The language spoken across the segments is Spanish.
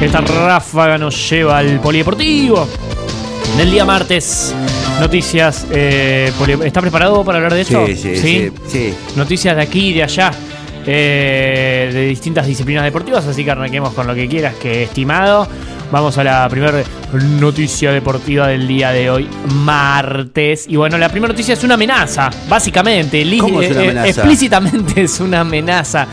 Esta ráfaga nos lleva al polideportivo. Del día martes, noticias. eh, poli- ¿Está preparado para hablar de esto? Sí, sí, sí, sí. Noticias de aquí y de allá. Eh, de distintas disciplinas deportivas, así que arranquemos con lo que quieras, que estimado. Vamos a la primera noticia deportiva del día de hoy, martes. Y bueno, la primera noticia es una amenaza, básicamente. ¿Cómo es una eh, eh, amenaza? explícitamente es una amenaza.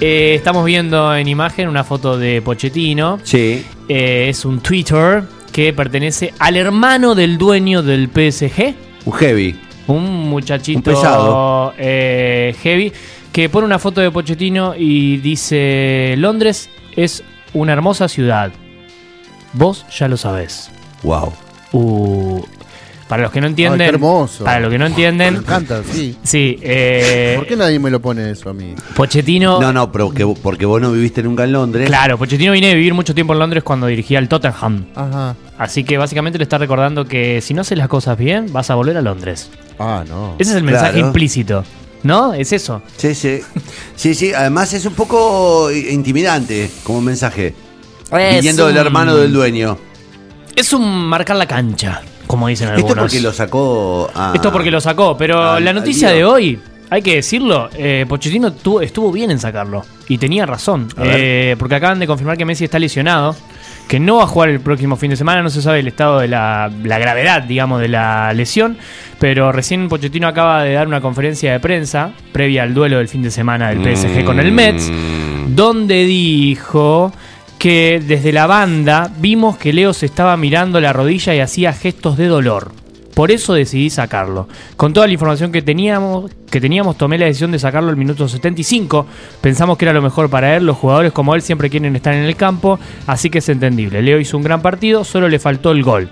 Eh, estamos viendo en imagen una foto de Pochettino. Sí. Eh, es un Twitter que pertenece al hermano del dueño del PSG. Un heavy. Un muchachito Un pesado. eh, heavy que pone una foto de Pochettino y dice: Londres es una hermosa ciudad. Vos ya lo sabés. Wow. Uh, para los que no entienden. Ay, qué hermoso. Para los que no Me entienden. encanta, sí. Sí, eh, ¿Por qué nadie me lo pone eso a mí? Pochettino. No, no, pero que, porque vos no viviste nunca en Londres. Claro, Pochettino viene de vivir mucho tiempo en Londres cuando dirigía el Tottenham. Ajá. Así que básicamente le está recordando que si no haces las cosas bien, vas a volver a Londres. Ah, no. Ese es el mensaje Claro. implícito. ¿No? Es eso. Sí, sí. Sí, sí. Además es un poco intimidante como mensaje. Es Viniendo del hermano del dueño. Es un marcar la cancha, como dicen algunos. Esto porque lo sacó a... Esto porque lo sacó, pero la noticia de hoy, hay que decirlo, eh, Pochettino tu- estuvo bien en sacarlo. Y tenía razón. Eh, porque acaban de confirmar que Messi está lesionado, que no va a jugar el próximo fin de semana, no se sabe el estado de la, la gravedad, digamos, de la lesión. Pero recién Pochettino acaba de dar una conferencia de prensa, previa al duelo del fin de semana del PSG con el Mets, Mm. donde dijo que desde la banda vimos que Leo se estaba mirando la rodilla y hacía gestos de dolor. Por eso decidí sacarlo. Con toda la información que teníamos, que teníamos tomé la decisión de sacarlo al minuto 75. Pensamos que era lo mejor para él. Los jugadores como él siempre quieren estar en el campo, así que es entendible. Leo hizo un gran partido, solo le faltó el gol.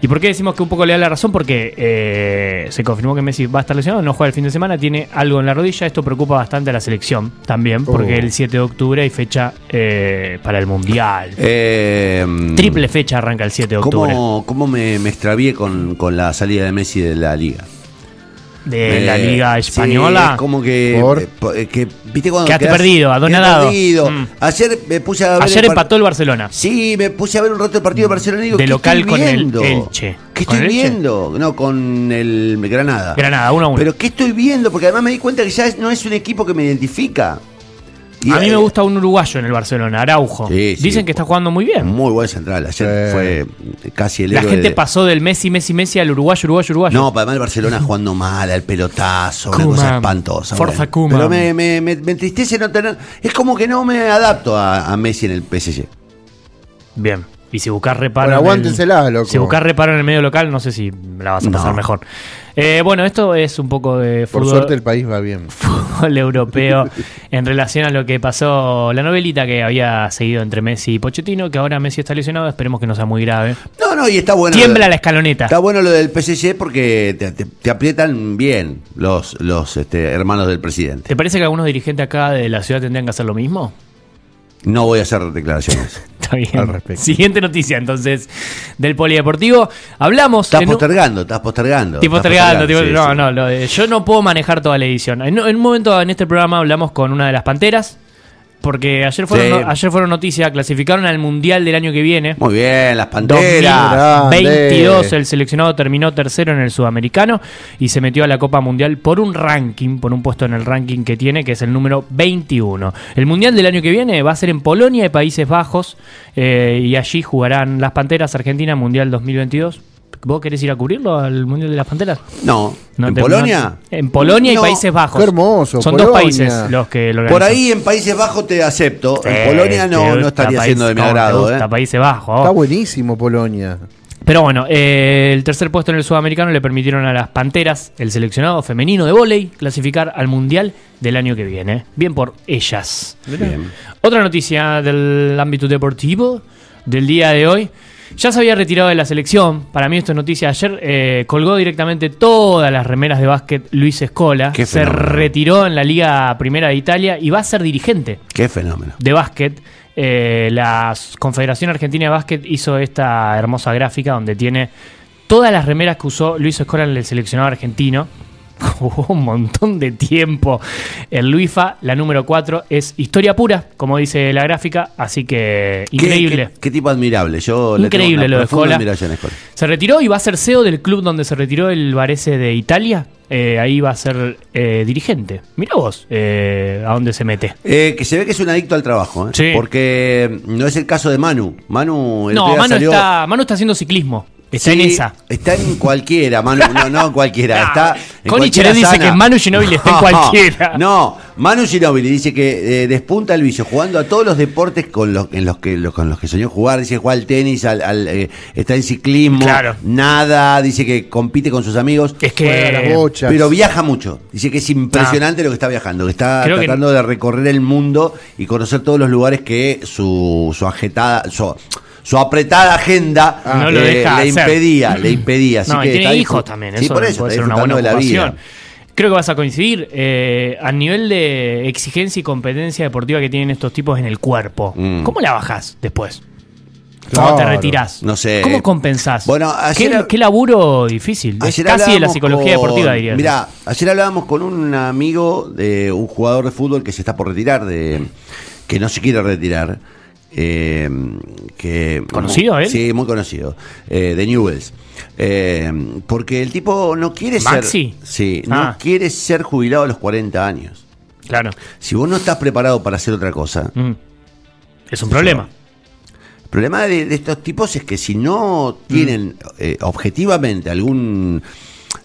¿Y por qué decimos que un poco le da la razón? Porque eh, se confirmó que Messi va a estar lesionado, no juega el fin de semana, tiene algo en la rodilla. Esto preocupa bastante a la selección también, porque Oh. el 7 de octubre hay fecha eh, para el Mundial. Eh, Triple fecha arranca el 7 de octubre. ¿Cómo, cómo me, me extravié con, con la salida de Messi de la liga? De Eh, la Liga sí, Española. es como que, Por- eh, eh, que ¿viste cuando Quedaste quedás- perdido, adonadado. quedé perdido. Mm. Ayer me puse a ver Ayer el empató el Barcelona. Sí, me puse a ver un rato el partido de Barcelona y digo, De ¿qué local estoy con el viendo? Elche. ¿Qué ¿Con estoy el Elche? viendo? No, con el Granada. Granada, 1 a 1. Pero ¿qué estoy viendo? Porque además me di cuenta que ya no es un equipo que me identifica. Y, a mí eh, me gusta un uruguayo en el Barcelona, Araujo. Sí, sí. Dicen que está jugando muy bien. Muy buen central. Ayer Sí. fue casi el La héroe gente de- pasó del Messi, Messi, Messi al uruguayo, uruguayo, uruguayo. No, además el Barcelona jugando mal, al pelotazo, una Koeman. cosa espantosa. Forza bueno. Pero me, me, me, me entristece no tener. Es como que no me adapto a, a Messi en el PSG. Bien. Y si buscas reparo. Bueno, en el- aguántensela, loco. Si buscas reparo en el medio local, no sé si la vas a pasar No. mejor. Eh, bueno, esto es un poco de Por fútbol, suerte el país va bien. fútbol europeo en relación a lo que pasó, la novelita que había seguido entre Messi y Pochettino, que ahora Messi está lesionado, esperemos que no sea muy grave. No, no, y está bueno. Tiembla la escaloneta. Está bueno lo del PSG porque te, te- te aprietan bien los, los este, hermanos del presidente. ¿Te parece que algunos dirigentes acá de la ciudad tendrían que hacer lo mismo? No voy a hacer declaraciones. Está bien. Al respecto. Siguiente noticia, entonces, del polideportivo. Hablamos. Estás en postergando, estás postergando. Estoy estás postergando, tipo, sí, no, sí. no, lo de- yo no puedo manejar toda la edición. En, en un momento en este programa hablamos con una de las panteras, porque ayer fueron, Sí. no- ayer fueron noticias, clasificaron al mundial del año que viene. Muy bien, las panteras. 2022 Grande. el seleccionado terminó tercero en el sudamericano y se metió a la Copa Mundial por un ranking, por un puesto en el ranking que tiene, que es el número 21. El Mundial del año que viene va a ser en Polonia y Países Bajos eh, y allí jugarán las Panteras Argentina Mundial 2022. ¿Vos querés ir a cubrirlo al Mundial de las Panteras? No, No ¿en te- Polonia? no- en Polonia No. y Países Bajos. Qué hermoso, Son dos países los que lo Por ahí en Países Bajos te acepto. Sí, en Polonia no, no estaría país- siendo de mi ¿cómo te agrado. ¿eh? Países Bajos. Está buenísimo Polonia. Pero bueno, eh, el tercer puesto en el sudamericano le permitieron a las Panteras, el seleccionado femenino de vóley, clasificar al Mundial del año que viene. Bien por ellas. Bien. Otra noticia del ámbito deportivo del día de hoy. Ya se había retirado de la selección. Para mí esto es noticia. Ayer eh, colgó directamente todas las remeras de básquet Luis Escola. Qué se retiró en la Liga Primera de Italia y va a ser dirigente Qué fenómeno. de básquet. Eh, la Confederación Argentina de Básquet hizo esta hermosa gráfica donde tiene todas las remeras que usó Luis Escola en el seleccionado argentino. Jugó un montón de tiempo. El Luifa, la número 4, es historia pura, como dice la gráfica, así que increíble. Qué, qué tipo admirable. Yo le tengo Increíble una lo de Escola. Se retiró y va a ser CEO del club donde se retiró el Varese de Italia. Eh, ahí va a ser eh, dirigente. Mira vos eh, a dónde se mete. Que se ve que es un adicto al trabajo. Sí. porque no es el caso de Manu. Manu, el No, Manu salió- está, Manu está haciendo ciclismo. Está en esa. Está en cualquiera, Manu. No, no en cualquiera. No, está en Connie cualquiera Cherez dice sana. que Manu Ginóbili está en cualquiera. No, Manu Ginóbili dice que eh, despunta el vicio jugando a todos los deportes con los, en los que, los- con los que soñó jugar. Dice juega al tenis, al, al, eh, está en ciclismo, Claro. nada. Dice que compite con sus amigos. Es que. Pero viaja mucho. Dice que es impresionante lo que está viajando, que está Ah. Que- tratando de recorrer el mundo y conocer todos los lugares que su, su ajetada, su, su apretada agenda Ah. No lo eh, deja le hacer. impedía, le impedía. Así no, que y tiene está hijos también. Sí, Eso por eso, puede ser una buena de la ocupación. vida. Creo que vas a coincidir eh, a nivel de exigencia y competencia deportiva que tienen estos tipos en el cuerpo. Mm. ¿Cómo la bajás después? ¿Cómo te retirás? No sé. ¿Cómo compensás? Bueno, ayer- ¿Qué, qué laburo difícil. Es Ayer casi de la psicología con- deportiva, diría. Mira, ayer hablábamos con un amigo de un jugador de fútbol que se está por retirar, de que no se quiere retirar. Eh, que ¿Conocido, él? Sí, muy conocido. eh, de Newells. Eh, porque el tipo no quiere ¿Maxi? ser. Sí, no Ah. quiere ser jubilado a los 40 años. Claro. Si vos no estás preparado para hacer otra cosa, Mm. Es un problema. el problema de, de estos tipos es que si no tienen eh, objetivamente algún,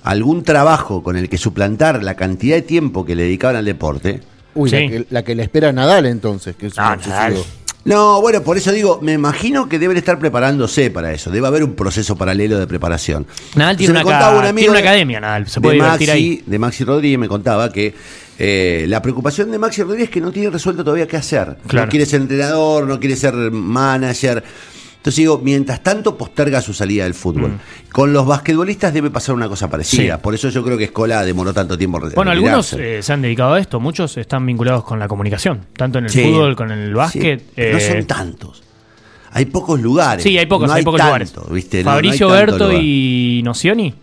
algún trabajo con el que suplantar la cantidad de tiempo que le dedicaban al deporte. Uy, Sí. la, que, la que le espera a Nadal entonces, que es un Ah, obsesivo. No, bueno, por eso digo, me imagino que deben estar preparándose para eso. Debe haber un proceso paralelo de preparación. Nadal tiene una, ca- un amigo tiene una de- academia, Nadal. Se de puede divertir Maxi, ahí. de Maxi Rodríguez me contaba que eh, la preocupación de Maxi Rodríguez es que no tiene resuelto todavía qué hacer. Claro. No quiere ser entrenador, no quiere ser manager. Entonces digo, mientras tanto posterga su salida del fútbol. Con los basquetbolistas debe pasar una cosa parecida. Mm. Sí. Por eso yo creo que Escola demoró tanto tiempo Bueno, algunos eh, se han dedicado a esto, muchos están vinculados con la comunicación, tanto en el Sí. fútbol, con el básquet. Sí, no eh, son tantos. Hay pocos lugares. Sí, hay pocos, No hay pocos tanto, lugares. ¿viste? No, no Fabricio tanto Berto lugar. y Nocioni,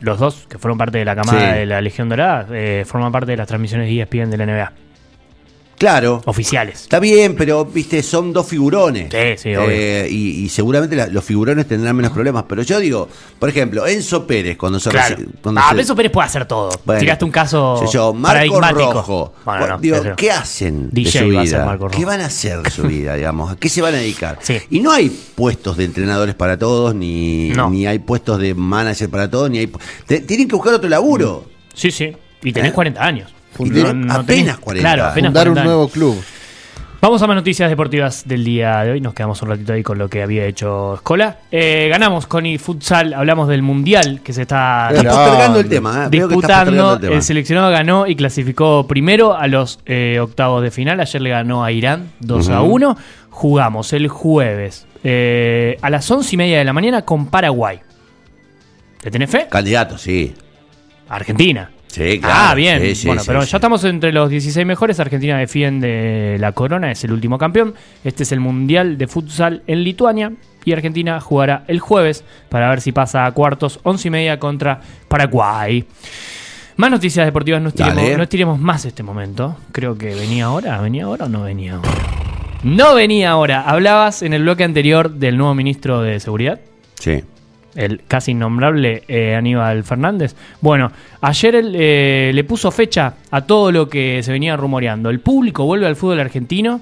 los dos que fueron parte de la camada Sí. de la Legión Dorada, eh, forman parte de las transmisiones de ESPN de la NBA, Claro. oficiales. Está bien, pero viste, son dos figurones. Sí, sí, obvio. Eh, y, y seguramente la- los figurones tendrán menos problemas. Pero yo digo, por ejemplo, Enzo Pérez, cuando se Claro. cuando Ah, se- Enzo Pérez puede hacer todo. Bueno, Tiraste un caso yo, Marco. Rojo. Bueno, no, digo, no. ¿qué hacen DJ de su va a ser vida? Marco ¿Qué Rojo. van a hacer de su vida, digamos? ¿A qué se van a dedicar? Sí. Y no hay puestos de entrenadores para todos, ni, No. ni hay puestos de manager para todos, ni hay... tienen que buscar otro laburo. Sí, sí. Y tenés ¿Eh? 40 años. Tenés apenas 40. Claro, apenas Fundar 40 un nuevo club. Vamos a más noticias deportivas del día de hoy. Nos quedamos un ratito ahí con lo que había hecho Escola. Eh, ganamos con el futsal. Hablamos del mundial que se está Grande. postergando el tema, ¿eh? Disputando. el tema. El seleccionado ganó y clasificó primero a los eh, octavos de final. Ayer le ganó a Irán 2 a Ujú. 1. Jugamos el jueves eh, a las 11 y media de la mañana con Paraguay. ¿Le tenés fe? Candidato, sí. Argentina. Sí, claro. Ah, bien. Sí, sí, bueno, sí, pero ya estamos entre los 16 mejores. Argentina defiende la corona, es el último campeón. Este es el Mundial de Futsal en Lituania. Y Argentina jugará el jueves para ver si pasa a cuartos, 11 y media contra Paraguay. Más noticias deportivas, no estiremos, no estiremos más este momento. Creo que venía ahora. ¿Venía ahora o no venía ahora? No venía ahora. Hablabas en el bloque anterior del nuevo ministro de Seguridad Sí. El casi innombrable eh, Aníbal Fernández. Bueno, ayer él eh, le puso fecha a todo lo que se venía rumoreando. El público vuelve al fútbol argentino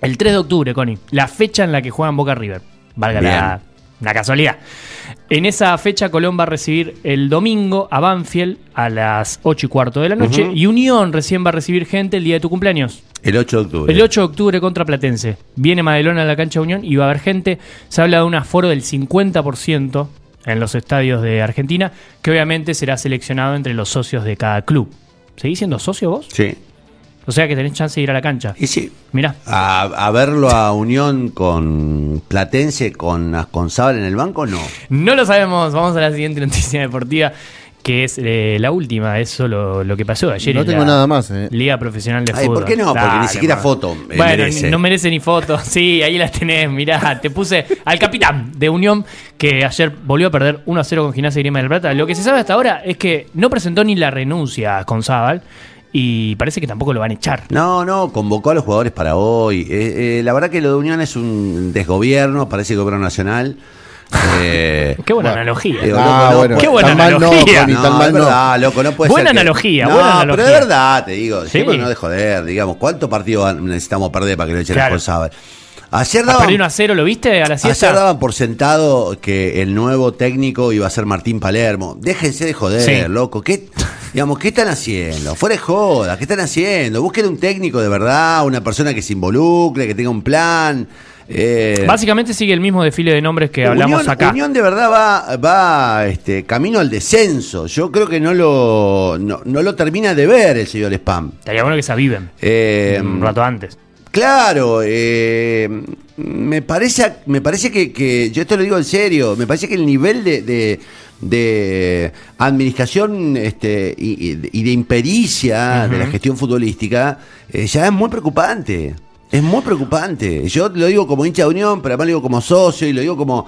el 3 de octubre, Connie. La fecha en la que juegan Boca River. Valga la, la casualidad. En esa fecha Colón va a recibir el domingo a Banfield a las 8 y cuarto de la noche y Unión recién va a recibir gente el día de tu cumpleaños. El 8 de octubre. El 8 de octubre contra Platense. Viene Madelona a la cancha de Unión y va a haber gente. Se habla de un aforo del 50% en los estadios de Argentina, que obviamente será seleccionado entre los socios de cada club. ¿Seguís siendo socio vos? Sí. O sea que tenés chance de ir a la cancha. Y sí, Mirá. a, a verlo a Unión con Platense, con Asconzábal en el banco, no. No lo sabemos. Vamos a la siguiente noticia deportiva, que es eh, la última. Eso lo, lo que pasó ayer. No en tengo la nada más, eh. Liga Profesional de Ay, Fútbol. ¿por qué no? Porque ni siquiera man. foto, eh, Bueno, merece. no merece ni foto. Sí, ahí las tenés. Mirá, te puse al capitán de Unión, que ayer volvió a perder 1 a 0 con Gimnasia y Grima del Plata. Lo que se sabe hasta ahora es que no presentó ni la renuncia con Zabal. Y parece que tampoco lo van a echar. No, no, convocó a los jugadores para hoy. Eh, eh, la verdad que lo de Unión es un desgobierno, parece gobierno nacional. Eh, Qué buena Bueno, analogía. digo, Ah, loco, no, bueno, Qué buena tan mal no, analogía. Connie, no, tan mal es no. verdad, loco, no puede Buena ser que- analogía, no, buena pero analogía. de verdad, te digo, Sí. no de joder, digamos, ¿cuántos partidos necesitamos perder para que lo echen Claro. responsable? Ayer Ah, daban, Perdió 1 a 0, ¿lo viste a la ayer daban por sentado que el nuevo técnico iba a ser Martín Palermo. Déjense de joder, Sí. loco. ¿Qué, digamos, ¿qué están haciendo? Fuera de joda, ¿qué están haciendo? Busquen un técnico de verdad, una persona que se involucre, que tenga un plan. eh, Básicamente sigue el mismo desfile de nombres que hablamos acá. Unión de verdad va, va este, camino al descenso. Yo creo que no lo, no, no lo termina de ver el señor Spam. Estaría bueno que se aviven Eh, un rato antes. Claro, eh, me parece, me parece que, que- yo esto lo digo en serio, me parece que el nivel de, de- de administración este, y, de impericia de la gestión futbolística eh, ya es muy preocupante. Es muy preocupante. Yo lo digo como hincha de Unión, pero además lo digo como socio y lo digo como,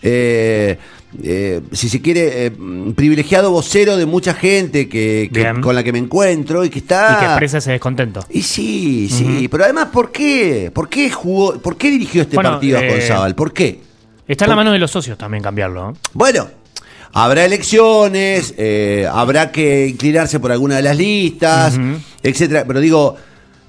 eh, eh, si se quiere, privilegiado vocero de mucha gente que, con la que me encuentro y que está... Y que expresa ese descontento. Y sí, sí, pero además, ¿por qué? ¿Por qué jugó, por qué dirigió este Bueno, partido a González? ¿Por qué? Está en la mano de los socios también cambiarlo. ¿no? Bueno, habrá elecciones, eh, habrá que inclinarse por alguna de las listas, etcétera. Pero digo,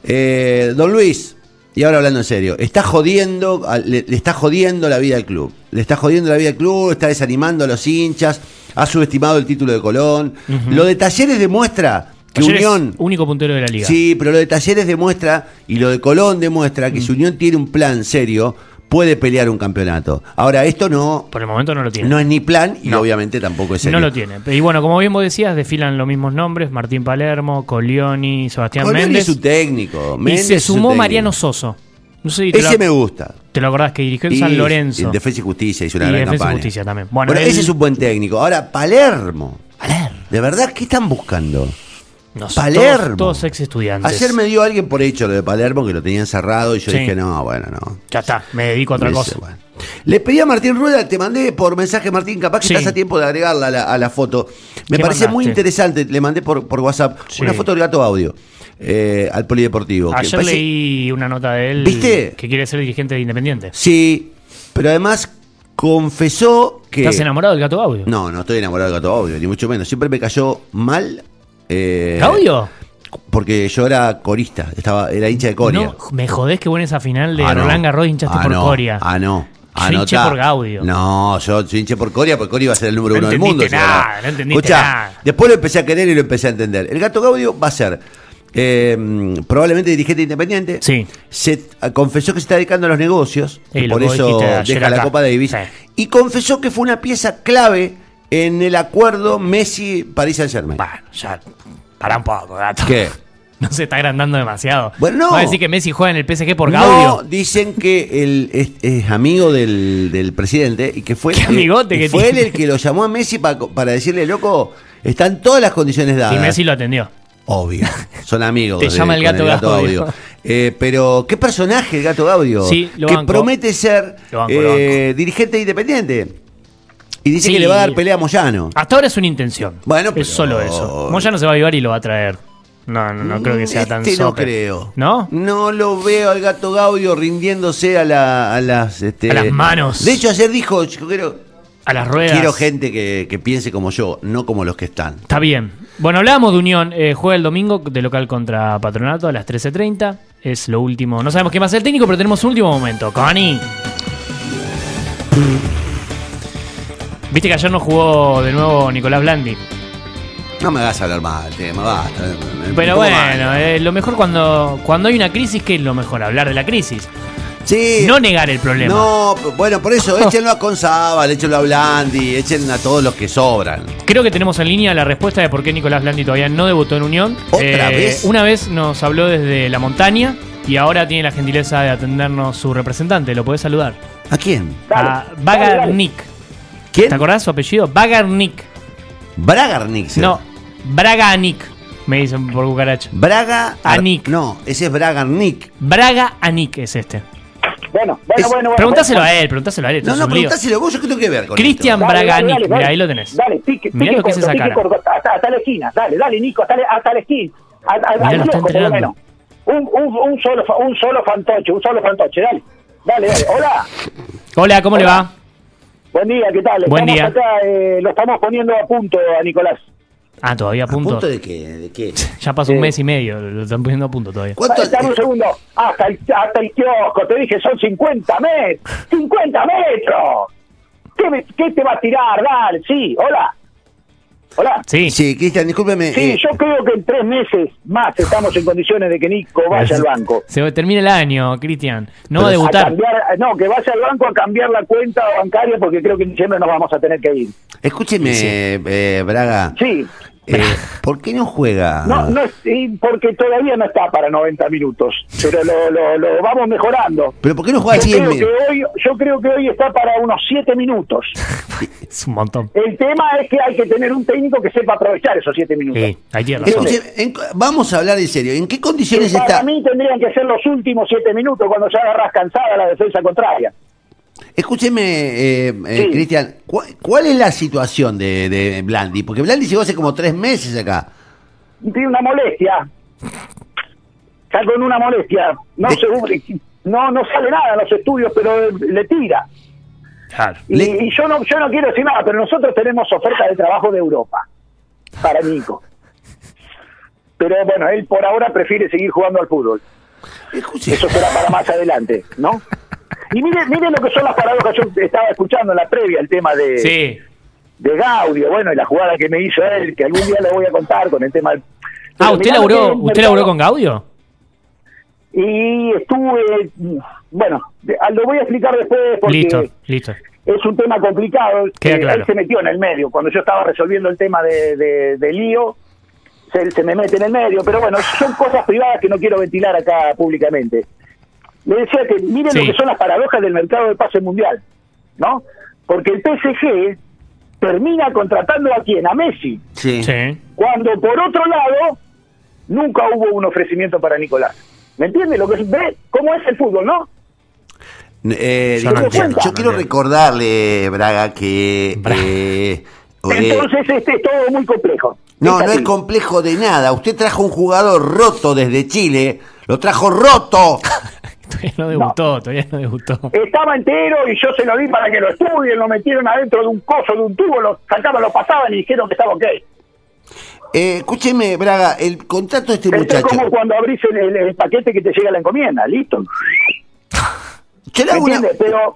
eh, don Luis, y ahora hablando en serio, está jodiendo, le, le está jodiendo la vida al club. Le está jodiendo la vida al club, está desanimando a los hinchas, ha subestimado el título de Colón. Lo de Talleres demuestra que Unión. único puntero de la liga. Sí, pero lo de Talleres demuestra y lo de Colón demuestra que si Unión tiene un plan serio, puede pelear un campeonato. Ahora, esto no, Por el momento no lo tiene. no es ni plan y No. obviamente tampoco es serio. No lo tiene. Y bueno, como bien vos decías, desfilan los mismos nombres: Martín Palermo, Colioni, Sebastián Méndez. es su técnico. y Méndez se es su sumó. Mariano Soso. No sé Ese lo, me gusta. te lo acordás que dirigió en Y San Lorenzo. En Defensa y Justicia hizo una Y gran Defensa y campaña. Justicia también. Bueno, él- ese es un buen técnico. Ahora, Palermo. Palermo. ¿De verdad qué están buscando? Nos- Palermo. Todos, todos ex estudiantes. Ayer me dio alguien por hecho lo de Palermo que lo tenían cerrado y yo Sí. dije, no, bueno, no. Ya está, me dedico a otra cosa. bueno. Le pedí a Martín Rueda, te mandé por mensaje, Martín, capaz que Sí. estás a tiempo de agregarla a la, a la foto. Me ¿Qué parece muy interesante, le mandé por, por WhatsApp Sí. una foto del gato audio eh, al polideportivo. que Ayer parece- leí una nota de él ¿Viste? que quiere ser dirigente de Independiente. Sí, pero además confesó que... ¿Estás enamorado del gato audio? No, no estoy enamorado del gato audio, ni mucho menos. Siempre me cayó mal. Eh, ¿Gaudio? Porque yo era corista, estaba, era hincha de Coria. No, me jodés que en esa final de Ah, no. Roland Garros hinchaste Ah, por no. Coria. Ah, no. Yo hinché por Gaudio. No, yo hinché por Coria porque Coria iba a ser el número No uno del mundo. nada, no entendiste Escuchá, nada. después lo empecé a querer y lo empecé a entender. El gato Gaudio va a ser eh, probablemente dirigente independiente. Sí. Se ah, confesó que se está dedicando a los negocios. Sí, y por eso deja la acá. Copa Davis. Sí. Y confesó que fue una pieza clave en el acuerdo Messi-Paris Saint-Germain. Bueno, ya. Pará un poco, gato. ¿Qué? No se está agrandando demasiado. Bueno, no. Va a decir que Messi juega en el PSG por No, Gaudio. dicen que él es, es amigo del, del presidente y que fue, Qué el- amigote y que fue él el que lo llamó a Messi pa- para decirle, loco, están todas las condiciones dadas. Y Messi lo atendió. Obvio, son amigos. Te de- llama el con gato Gaudio. Eh, pero, ¿qué personaje el gato Gaudio? Sí, lo que banco. promete ser Lo banco, lo eh, dirigente independiente. Y dice Sí. que le va a dar pelea a Moyano. Hasta ahora es una intención. Bueno, pero- Es solo eso. Moya no se va a avivar y lo va a traer. No, no, no creo que sea tan Este no sope. creo. ¿No? No lo veo al gato Gaudio rindiéndose a, la- a las este, A las manos. De hecho, ayer dijo, yo quiero, A las ruedas. quiero gente que, que piense como yo, no como los que están. Está bien. Bueno, hablábamos de Unión. Eh, juega el domingo de local contra Patronato a las 13.30. Es lo último. No sabemos quién va a ser el técnico, pero tenemos un último momento. Connie. Viste que ayer no jugó de nuevo Nicolás Blandi. No me hagas hablar mal, tema, basta. me- Pero bueno, mal. eh, lo mejor cuando, cuando hay una crisis, ¿qué es lo mejor? Hablar de la crisis. Sí. No negar el problema. No, bueno, por eso, échenlo a Conzábal, échenlo a Blandi, echen a todos los que sobran. Creo que tenemos en línea la respuesta de por qué Nicolás Blandi todavía no debutó en Unión. Eh, ¿Otra vez? Una vez nos habló desde la montaña y ahora tiene la gentileza de atendernos su representante. ¿Lo podés saludar? ¿A quién? A Bagarnik. ¿Quién? ¿Te acordás su apellido? Bagarnik. Bragarnik. será. No, Braganik. Me dicen por cucaracha. Braga. Anik. No, ese es Bragarnik. Braga Anik es este. Bueno, bueno, Es- bueno, bueno. Preguntáselo bueno. a él, preguntáselo a él. No, no, preguntáselo vos, yo qué tengo que ver con Cristian dale, Mira, ahí lo tenés. Dale, pique, Mirá pique lo que es esa pique cara. corto, hasta, hasta la esquina. Dale, dale, Nico, hasta, la- hasta la esquina. A- a- Mirá, al lo está menos. Un, un, un, solo, un solo fantoche, un solo fantoche, dale. Dale, dale. Hola, Hola, ¿cómo le va? Buen día, ¿qué tal? Buen Estamos día. acá, eh, lo estamos poniendo a punto a Nicolás. Ah, todavía a ¿A punto. punto de qué? ¿De qué? Ya pasó un mes y medio, lo están poniendo a punto todavía. ¿Cuánto? Dame un segundo. Hasta el, hasta el kiosco, te dije, son 50 metros. ¡50 metros! ¿Qué, me- ¿Qué te va a tirar? Dale, sí, hola. Hola. Sí. Sí, Cristian, discúlpeme. Sí, eh, yo creo que en tres meses más estamos en condiciones de que Nico vaya al banco. Se termina el año, Cristian. No va a A debutar. cambiar, no, que vaya al banco a cambiar la cuenta bancaria porque creo que en diciembre nos vamos a tener que ir. Escúcheme, eh, Braga. Sí, eh, ¿Por qué no juega? no, no porque todavía no está para 90 minutos, pero lo, lo, lo vamos mejorando. ¿Pero por qué no juega Yo creo, en que hoy, yo creo que hoy está para unos 7 minutos. Es un montón. El tema es que hay que tener un técnico que sepa aprovechar esos 7 minutos. Sí, en- vamos a hablar en serio. ¿En qué condiciones para está? mí tendrían que ser los últimos 7 minutos cuando ya agarras cansada la defensa contraria. Escúcheme, eh, eh, Sí. Cristian, ¿cu- ¿cuál es la situación de, de Blandi? Porque Blandi llegó hace como tres meses acá. tiene una molestia. Está con una molestia. No, De- se, no, no sale nada en los estudios, pero le tira. Claro. Y, Le- y yo no yo no quiero decir nada, pero nosotros tenemos oferta de trabajo de Europa para Nico. Pero bueno, él por ahora prefiere seguir jugando al fútbol. Escuche, Eso será para más adelante, ¿no? Y mire, mire lo que son las paradojas. Yo estaba escuchando en la previa el tema de, Sí. de Gaudio, bueno, y la jugada que me hizo él, que algún día le voy a contar con el tema del... Ah, ¿usted laburó, ¿usted laburó con Gaudio? Y estuve, bueno, ah, lo voy a explicar después porque Listo, listo. es un tema complicado. Queda Eh, claro. Él se metió en el medio. Cuando yo estaba resolviendo el tema de, de, de lío, se, se me mete en el medio. Pero bueno, son cosas privadas que no quiero ventilar acá públicamente. Le decía que miren Sí. lo que son las paradojas del mercado de pase mundial, ¿no? Porque el PSG termina contratando a quién? A Messi. sí. Sí. Cuando por otro lado, nunca hubo un ofrecimiento para Nicolás. ¿Me entiende lo que es? ¿Ve cómo es el fútbol, no? Eh, Yo no yo, entiendo. yo quiero recordarle, Braga, que... Braga. eh, Entonces este es todo muy complejo. no, no es complejo de nada. Usted trajo un jugador roto desde Chile. Lo trajo roto. Todavía no debutó, todavía no debutó. Estaba entero y yo se lo di para que lo estudien, lo metieron adentro de un coso, de un tubo, lo sacaban, lo pasaban y dijeron que estaba ok. Eh, escúcheme, Braga, el contrato de este Esto es muchacho. como cuando abrís el, el- el paquete que te llega la encomienda, listo. ¿Me hago una- entiendes? Pero,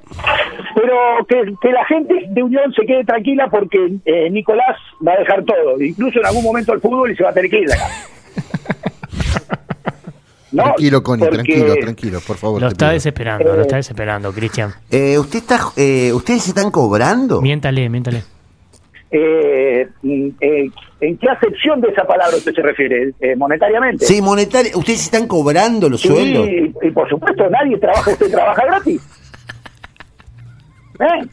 pero que, que la gente de Unión se quede tranquila porque eh, Nicolás va a dejar todo, incluso en algún momento el fútbol y se va a tener que ir de acá. No, tranquilo, Connie, porque- tranquilo, tranquilo, por favor. Lo está pido. desesperando, lo está desesperando, Cristian. Eh, usted está, eh, ¿Ustedes se están cobrando? Miéntale, miéntale. Eh, mm, eh, ¿En qué acepción de esa palabra usted se refiere? Eh, ¿Monetariamente? Sí, monetario. ¿Ustedes se están cobrando los Sí, sueldos? y, y por supuesto nadie trabaja, usted trabaja gratis. ¿Eh?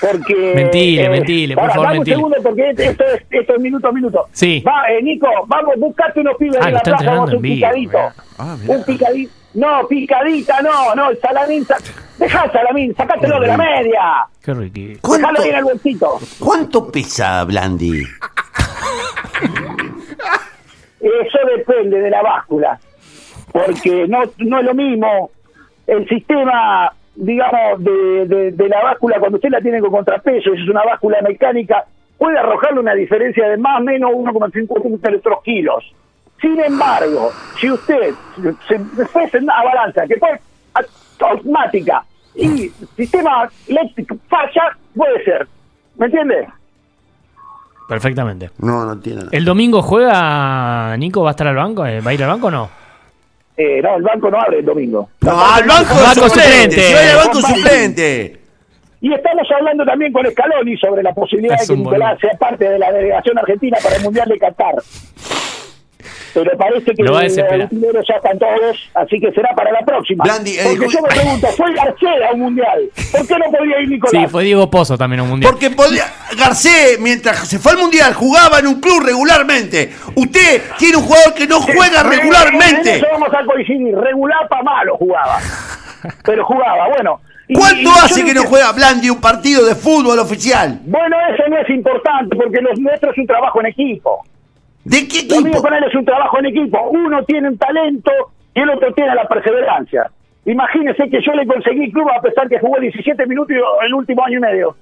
Porque. Mentile, mentile, por ahora, favor, dame mentile. un segundo, porque esto es, esto es minuto a minuto. Sí. Va, eh, Nico, vamos, buscate unos pibes Ah, en lo la está plaza, entrenando vamos un vivo, picadito. Ah, un picadito. No, picadita, no, no, el salamín. sa- Dejá el salamín, sacátelo de la media. Qué. ¿Cuánto, Dejalo bien al bolsito. ¿Cuánto pesa Blandi? Eso depende de la báscula, porque no, no es lo mismo el sistema, digamos, de, de- de la báscula, cuando usted la tiene con contrapeso, y es una báscula mecánica, puede arrojarle una diferencia de más o menos 1,5 kilos. Sin embargo, si usted se en una balanza que puede automática y sistema eléctrico falla, puede ser. ¿Me entiende? Perfectamente. No, no tiene. ¿El domingo juega Nico? ¿Va a estar al banco? Eh, ¿Va a ir al banco o no? Eh, no, el banco no abre el domingo. No, al banco, Banco suplente. banco. Y estamos hablando también con Scaloni sobre la posibilidad Es de que Nicolás boludo. sea parte de la delegación argentina para el Mundial de Qatar. Pero parece que Lo va a los utileros ya están todos, así que será para la próxima. Blandi, eh, Porque yo me pregunto, fue García a un Mundial. ¿Por qué no podría ir Nicolás? Sí, fue Diego Pozo también a un mundial. Porque podía, Garcés, mientras se fue al mundial, jugaba en un club regularmente. Usted tiene un jugador que no juega En- En regularmente. eso vamos a coincidir. Regular para malo jugaba. Pero jugaba, bueno. Y- y ¿Cuánto hace que no juega Blandi un partido de fútbol oficial? Bueno, eso no es importante porque los nuestros es un trabajo en equipo. ¿De qué Lo mío equipo? con él es un trabajo en equipo. Uno tiene un talento y el otro tiene la perseverancia. Imagínese que yo le conseguí club a pesar que jugó 17 minutos el último año y medio.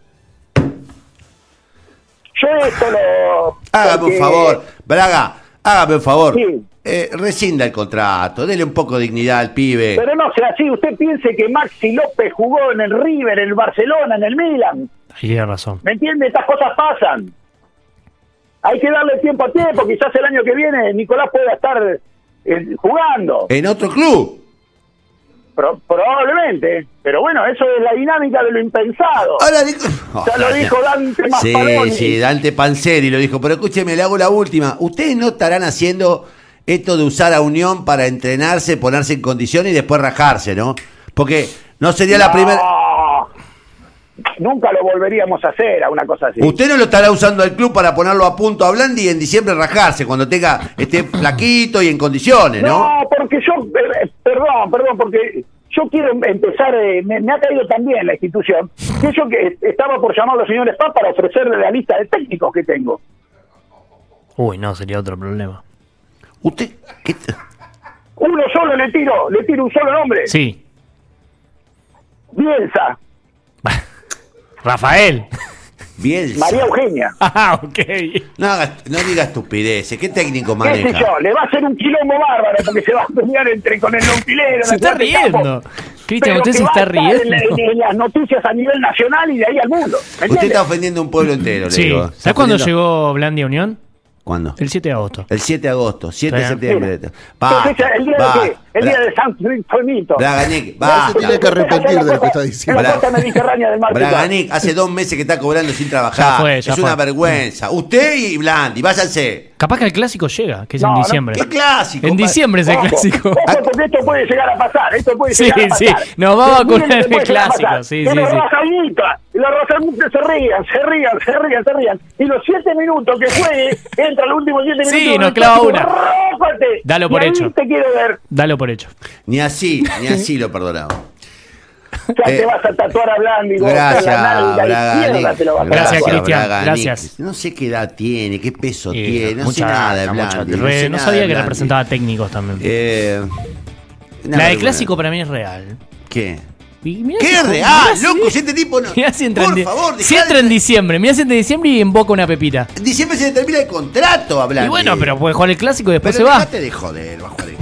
Yo esto lo... Hágame un porque- favor, Braga, hágame un favor. Sí. Eh, rescinda el contrato, dele un poco de dignidad al pibe. Pero no sea así. Usted piense que Maxi López jugó en el River, en el Barcelona, en el Milan. Ahí tiene razón. ¿Me entiende? Estas cosas pasan. Hay que darle tiempo a tiempo. Quizás el año que viene Nicolás pueda estar eh, jugando. En otro club. Pro- probablemente. Pero bueno, eso es la dinámica de lo impensado. Ahora. Ya lo dijo Dante Sí, Masparoni. sí, Dante Panzeri lo dijo. Pero escúcheme, le hago la última. ¿Ustedes no estarán haciendo esto de usar a Unión para entrenarse, ponerse en condiciones y después rajarse, no? Porque no sería la primera. Nunca lo volveríamos a hacer a una cosa así. Usted no lo estará usando al club para ponerlo a punto a Blandi y en diciembre rajarse cuando tenga esté flaquito y en condiciones, ¿no? No, porque yo, eh, perdón, perdón, porque yo quiero empezar, eh, me, me ha caído también la institución, que yo que estaba por llamar a los señores PAP para ofrecerle la lista de técnicos que tengo. Uy, no, sería otro problema. Usted. ¿qué t- Uno solo le tiro, le tiro un solo nombre, Sí. Bielsa, Rafael. Bielsa. María Eugenia. Ah, ok. No, haga- no diga estupideces. ¿Qué técnico ¿Qué sé maneja? yo? Le va a hacer un quilombo bárbaro porque se va a pelear entre con el nautilero. Se está riendo. Cristian, usted se está riendo. En, en- en las noticias a nivel nacional y de ahí al mundo. ¿me Usted entiende? está ofendiendo a un pueblo entero, le Sí. digo. Está ¿Sabes cuándo ofendiendo- llegó Blandi a Unión? ¿Cuándo? El 7 de agosto. El 7 de agosto, 7 de Está septiembre. Basta, Entonces, el día de basta. El día de San Fuimito. Braganic, Ya se tiene que arrepentir de lo que está diciendo. En la costa mediterránea del mar. Braganic hace dos meses que está cobrando sin trabajar. Ya fue, ya es una vergüenza. Usted y Blandi, váyanse. Capaz que el clásico llega, que es No, en no, diciembre. ¿Qué clásico? En diciembre es el Ojo, clásico. ojo, porque esto puede llegar a pasar. Esto puede Sí, llegar a sí, pasar. nos vamos a que el clásico, pasar. sí, sí, los sí. los rajañitas se rían, se rían, se rían, se rían. Y los siete minutos que juegue, entra los últimos siete Sí, minutos. nos del clava una. Rájate. Dalo por hecho. te quiero ver. Dalo por hecho. Ni así, ni así lo perdonamos. Ya Eh, te vas a tatuar a Blandi. Gracias, a Gracias. Cristian, gracias. No sé qué edad tiene, qué peso Y tiene, no sé mucha nada de Blandi. re- sé no nada sabía de que Blandi. representaba técnicos también. Eh, la de clásico para mí es real. ¿Qué? Y mirá ¿Qué si- es mirá real, si- loco? Si este tipo no. Mirá si entra, Por en, favor, si entra en diciembre. Mirá si entra en diciembre y invoca una pepita. En diciembre se le termina el contrato a Blandi. Y bueno, pero puede jugar el clásico y después Pero se va. de joder, va a jugar el